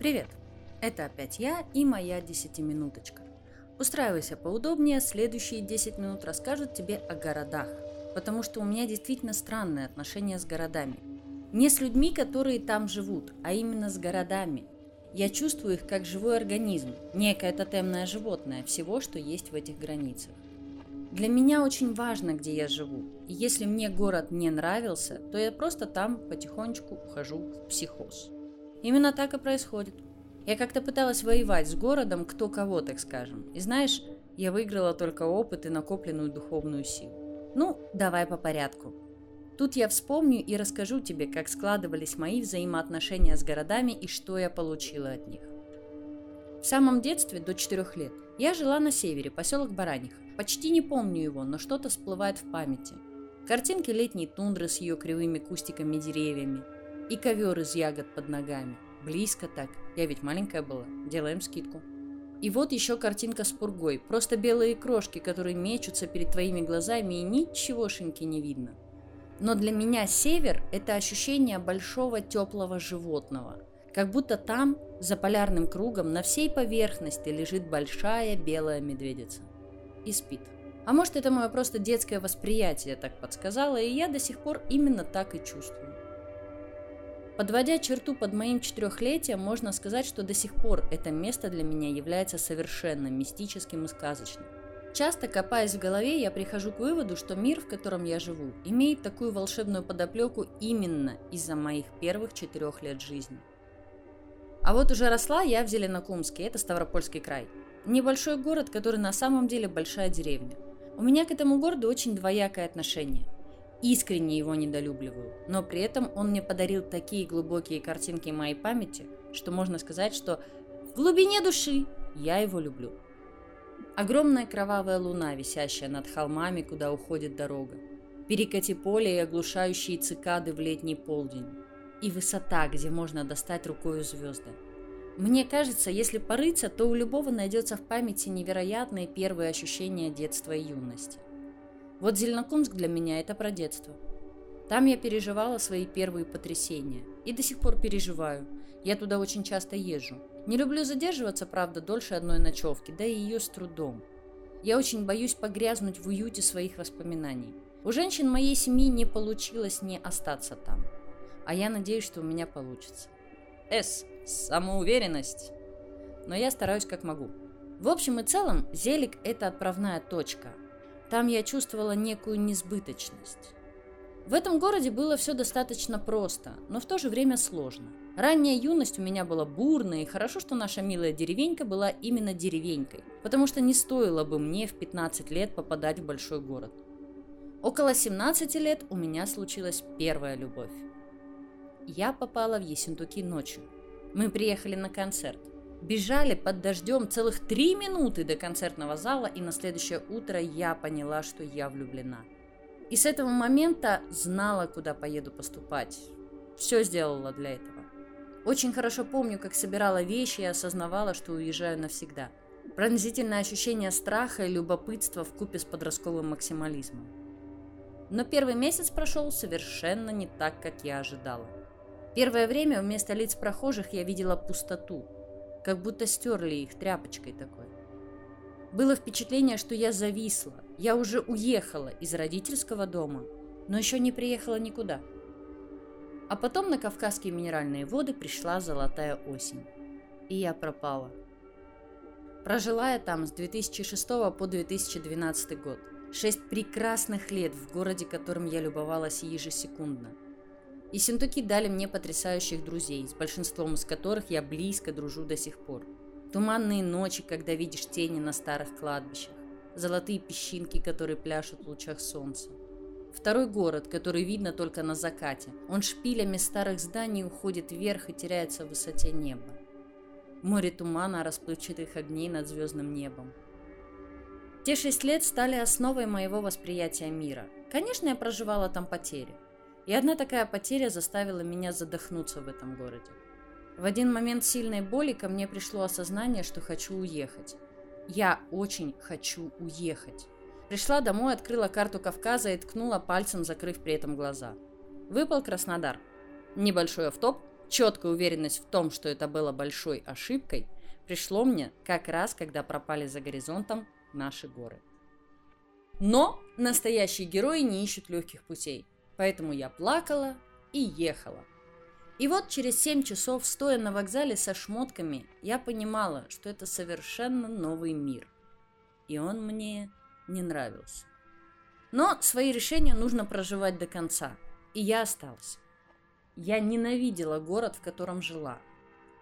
Привет! Это опять я и моя десятиминуточка. Устраивайся поудобнее, следующие 10 минут расскажут тебе о городах, потому что у меня действительно странное отношение с городами. Не с людьми, которые там живут, а именно с городами. Я чувствую их как живой организм, некое тотемное животное всего, что есть в этих границах. Для меня очень важно, где я живу. И если мне город не нравился, то я просто там потихонечку ухожу в психоз. Именно так и происходит. Я как-то пыталась воевать с городом кто кого, так скажем. И знаешь, я выиграла только опыт и накопленную духовную силу. Ну, давай по порядку. Тут я вспомню и расскажу тебе, как складывались мои взаимоотношения с городами и что я получила от них. В самом детстве, до 4 лет, я жила на севере, поселок Бараниха. Почти не помню его, но что-то всплывает в памяти. Картинки летней тундры с ее кривыми кустиками деревьями и ковер из ягод под ногами. Близко так. Я ведь маленькая была. Делаем скидку. И вот еще картинка с пургой. Просто белые крошки, которые мечутся перед твоими глазами и ничегошеньки не видно. Но для меня север – это ощущение большого теплого животного. Как будто там, за полярным кругом, на всей поверхности лежит большая белая медведица. И спит. А может, это мое просто детское восприятие так подсказало, и я до сих пор именно так и чувствую. Подводя черту под моим четырехлетием, можно сказать, что до сих пор это место для меня является совершенно мистическим и сказочным. Часто копаясь в голове, я прихожу к выводу, что мир, в котором я живу, имеет такую волшебную подоплеку именно из-за моих первых четырех лет жизни. А вот уже росла я в Зеленокумске, это Ставропольский край. Небольшой город, который на самом деле большая деревня. У меня к этому городу очень двоякое отношение. Искренне его недолюбливаю, но при этом он мне подарил такие глубокие картинки моей памяти, что можно сказать, что в глубине души я его люблю. Огромная кровавая луна, висящая над холмами, куда уходит дорога. Перекати поле и оглушающие цикады в летний полдень. И высота, где можно достать рукою звезды. Мне кажется, если порыться, то у любого найдется в памяти невероятные первые ощущения детства и юности. Вот Зеленокумск для меня это про детство. Там я переживала свои первые потрясения. И до сих пор переживаю. Я туда очень часто езжу. Не люблю задерживаться, правда, дольше одной ночевки, да и ее с трудом. Я очень боюсь погрязнуть в уюте своих воспоминаний. У женщин моей семьи не получилось не остаться там. А я надеюсь, что у меня получится. С. Самоуверенность. Но я стараюсь как могу. В общем и целом, Зелик – это отправная точка. Там я чувствовала некую несбыточность. В этом городе было все достаточно просто, но в то же время сложно. Ранняя юность у меня была бурная, и хорошо, что наша милая деревенька была именно деревенькой, потому что не стоило бы мне в 15 лет попадать в большой город. Около 17 лет у меня случилась первая любовь. Я попала в Ессентуки ночью. Мы приехали на концерт. Бежали под дождем целых три минуты до концертного зала, и на следующее утро я поняла, что я влюблена. И с этого момента знала, куда поеду поступать. Все сделала для этого. Очень хорошо помню, как собирала вещи и осознавала, что уезжаю навсегда. Пронзительное ощущение страха и любопытства в купе с подростковым максимализмом. Но первый месяц прошел совершенно не так, как я ожидала. Первое время вместо лиц прохожих я видела пустоту – как будто стерли их тряпочкой такой. Было впечатление, что я зависла. Я уже уехала из родительского дома, но еще не приехала никуда. А потом на Кавказские минеральные воды пришла золотая осень. И я пропала. Прожила я там с 2006 по 2012 год. Шесть прекрасных лет в городе, которым я любовалась ежесекундно – и синтуки дали мне потрясающих друзей, с большинством из которых я близко дружу до сих пор. Туманные ночи, когда видишь тени на старых кладбищах. Золотые песчинки, которые пляшут в лучах солнца. Второй город, который видно только на закате. Он шпилями старых зданий уходит вверх и теряется в высоте неба. Море тумана расплывчатых огней над звездным небом. Те шесть лет стали основой моего восприятия мира. Конечно, я проживала там потери. И одна такая потеря заставила меня задохнуться в этом городе. В один момент сильной боли ко мне пришло осознание, что хочу уехать. Я очень хочу уехать. Пришла домой, открыла карту Кавказа и ткнула пальцем, закрыв при этом глаза. Выпал Краснодар. Небольшой автоп, четкая уверенность в том, что это было большой ошибкой, пришло мне как раз, когда пропали за горизонтом наши горы. Но настоящие герои не ищут легких путей, поэтому я плакала и ехала. И вот через 7 часов, стоя на вокзале со шмотками, я понимала, что это совершенно новый мир. И он мне не нравился. Но свои решения нужно проживать до конца. И я осталась. Я ненавидела город, в котором жила.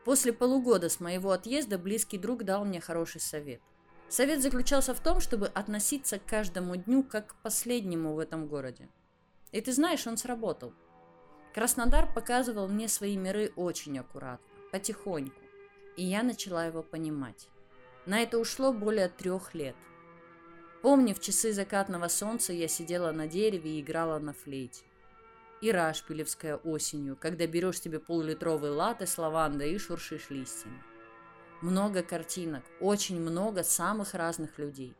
После полугода с моего отъезда близкий друг дал мне хороший совет. Совет заключался в том, чтобы относиться к каждому дню как к последнему в этом городе. И ты знаешь, он сработал. Краснодар показывал мне свои миры очень аккуратно, потихоньку. И я начала его понимать. На это ушло более трех лет. Помню, в часы закатного солнца я сидела на дереве и играла на флейте. И рашпилевская осенью, когда берешь себе полулитровый латте с лавандой и шуршишь листьями. Много картинок, очень много самых разных людей.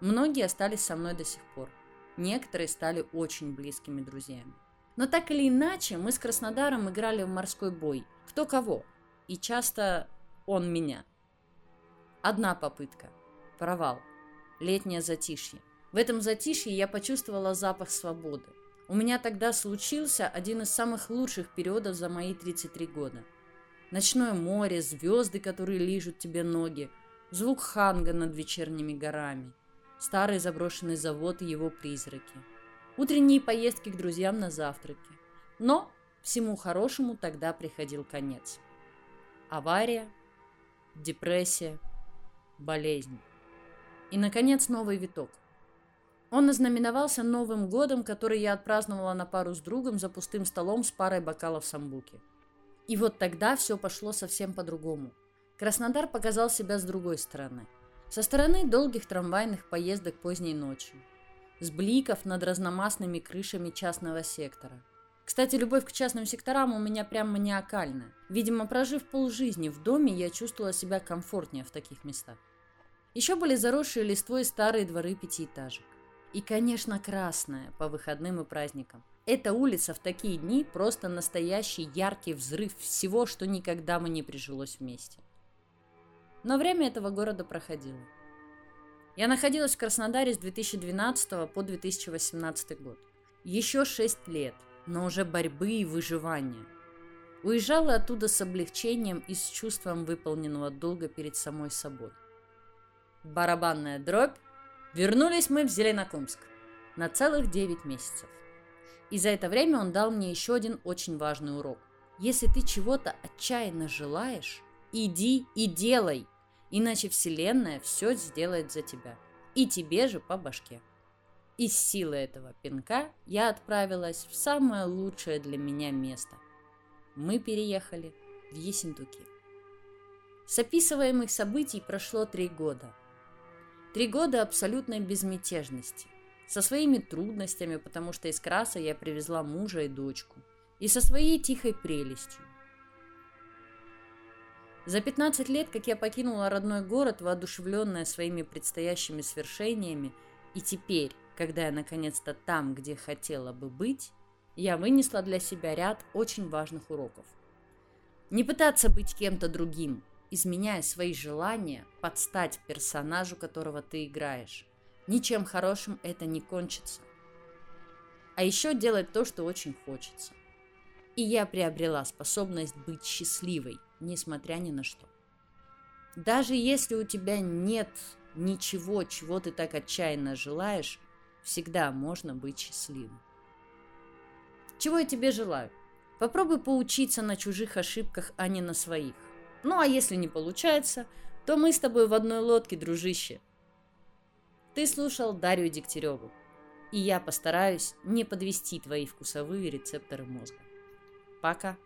Многие остались со мной до сих пор. Некоторые стали очень близкими друзьями. Но так или иначе, мы с Краснодаром играли в морской бой. Кто кого. И часто он меня. Одна попытка. Провал летнее затишье. В этом затишье я почувствовала запах свободы. У меня тогда случился один из самых лучших периодов за мои 33 года. Ночное море, звезды, которые лижут тебе ноги, звук ханга над вечерними горами, старый заброшенный завод и его призраки, утренние поездки к друзьям на завтраки. Но всему хорошему тогда приходил конец. Авария, депрессия, болезнь. И, наконец, новый виток. Он ознаменовался Новым годом, который я отпраздновала на пару с другом за пустым столом с парой бокалов самбуки. И вот тогда все пошло совсем по-другому. Краснодар показал себя с другой стороны. Со стороны долгих трамвайных поездок поздней ночью. С бликов над разномастными крышами частного сектора. Кстати, любовь к частным секторам у меня прям маниакальная. Видимо, прожив полжизни в доме, я чувствовала себя комфортнее в таких местах. Еще были заросшие листвой старые дворы пятиэтажек. И, конечно, красная по выходным и праздникам. Эта улица в такие дни просто настоящий яркий взрыв всего, что никогда мы не прижилось вместе. Но время этого города проходило. Я находилась в Краснодаре с 2012 по 2018 год. Еще шесть лет, но уже борьбы и выживания. Уезжала оттуда с облегчением и с чувством выполненного долга перед самой собой барабанная дробь, вернулись мы в Зеленокумск на целых 9 месяцев. И за это время он дал мне еще один очень важный урок. Если ты чего-то отчаянно желаешь, иди и делай, иначе Вселенная все сделает за тебя. И тебе же по башке. Из силы этого пинка я отправилась в самое лучшее для меня место. Мы переехали в Ессентуки. С описываемых событий прошло три года – Три года абсолютной безмятежности. Со своими трудностями, потому что из Краса я привезла мужа и дочку. И со своей тихой прелестью. За 15 лет, как я покинула родной город, воодушевленная своими предстоящими свершениями, и теперь, когда я наконец-то там, где хотела бы быть, я вынесла для себя ряд очень важных уроков. Не пытаться быть кем-то другим, изменяя свои желания, подстать персонажу, которого ты играешь. Ничем хорошим это не кончится. А еще делать то, что очень хочется. И я приобрела способность быть счастливой, несмотря ни на что. Даже если у тебя нет ничего, чего ты так отчаянно желаешь, всегда можно быть счастливым. Чего я тебе желаю? Попробуй поучиться на чужих ошибках, а не на своих. Ну а если не получается, то мы с тобой в одной лодке, дружище. Ты слушал Дарью Дегтяреву, и я постараюсь не подвести твои вкусовые рецепторы мозга. Пока.